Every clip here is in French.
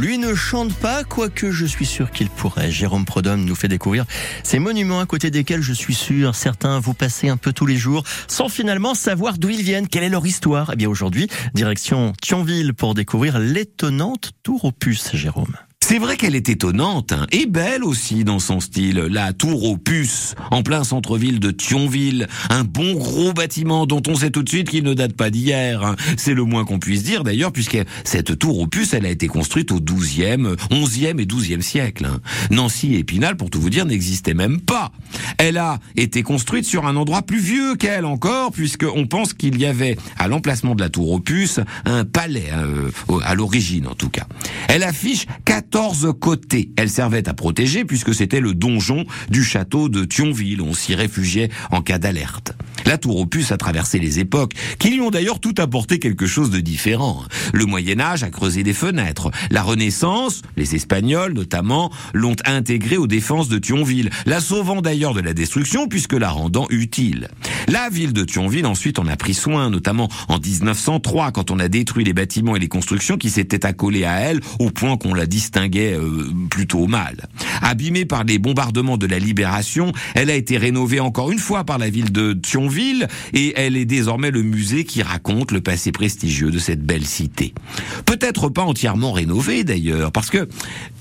Lui ne chante pas, quoique je suis sûr qu'il pourrait. Jérôme Prodhomme nous fait découvrir ces monuments à côté desquels je suis sûr certains vous passez un peu tous les jours sans finalement savoir d'où ils viennent, quelle est leur histoire? Eh bien aujourd'hui, direction Thionville pour découvrir l'étonnante tour aux puces, Jérôme. C'est vrai qu'elle est étonnante hein, et belle aussi dans son style. La tour aux puces, en plein centre-ville de Thionville, un bon gros bâtiment dont on sait tout de suite qu'il ne date pas d'hier. Hein. C'est le moins qu'on puisse dire d'ailleurs, puisque cette tour aux puces, elle a été construite au 12e, 11e et 12e siècle. Hein. Nancy Épinal, pour tout vous dire, n'existaient même pas. Elle a été construite sur un endroit plus vieux qu'elle encore, puisqu'on pense qu'il y avait à l'emplacement de la tour aux puces un palais, euh, à l'origine en tout cas. Elle affiche 14 14 côtés. Elle servait à protéger puisque c'était le donjon du château de Thionville. On s'y réfugiait en cas d'alerte. La tour puces a traversé les époques, qui lui ont d'ailleurs tout apporté quelque chose de différent. Le Moyen Âge a creusé des fenêtres. La Renaissance, les Espagnols notamment, l'ont intégrée aux défenses de Thionville, la sauvant d'ailleurs de la destruction puisque la rendant utile. La ville de Thionville ensuite en a pris soin, notamment en 1903 quand on a détruit les bâtiments et les constructions qui s'étaient accolés à elle au point qu'on la distinguait euh, plutôt mal. Abîmée par les bombardements de la Libération, elle a été rénovée encore une fois par la ville de Thionville et elle est désormais le musée qui raconte le passé prestigieux de cette belle cité. Peut-être pas entièrement rénovée d'ailleurs, parce que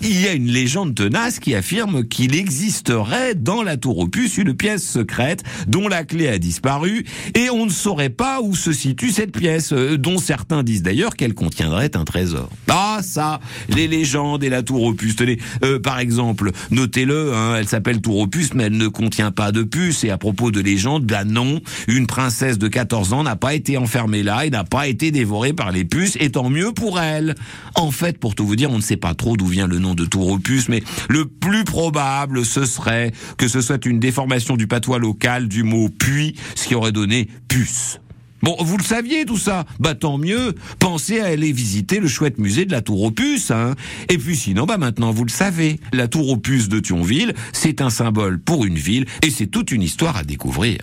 il y a une légende tenace qui affirme qu'il existerait dans la tour opus une pièce secrète dont la clé a disparu et on ne saurait pas où se situe cette pièce, euh, dont certains disent d'ailleurs qu'elle contiendrait un trésor. Ah ça, les légendes et la tour opus. Tenez, euh, par exemple, notez-le, hein, elle s'appelle tour opus, mais elle ne contient pas de puce. Et à propos de légendes, ben non, une princesse de 14 ans n'a pas été enfermée là et n'a pas été dévorée par les puces, et tant mieux pour elle. En fait, pour tout vous dire, on ne sait pas trop d'où vient le nom de tour opus, mais le plus probable, ce serait que ce soit une déformation du patois local du mot puis, ce qui aurait donné puce. Bon, vous le saviez tout ça Bah tant mieux. Pensez à aller visiter le chouette musée de la Tour aux Puces. Hein. Et puis sinon, bah maintenant vous le savez. La Tour aux Puces de Thionville, c'est un symbole pour une ville et c'est toute une histoire à découvrir.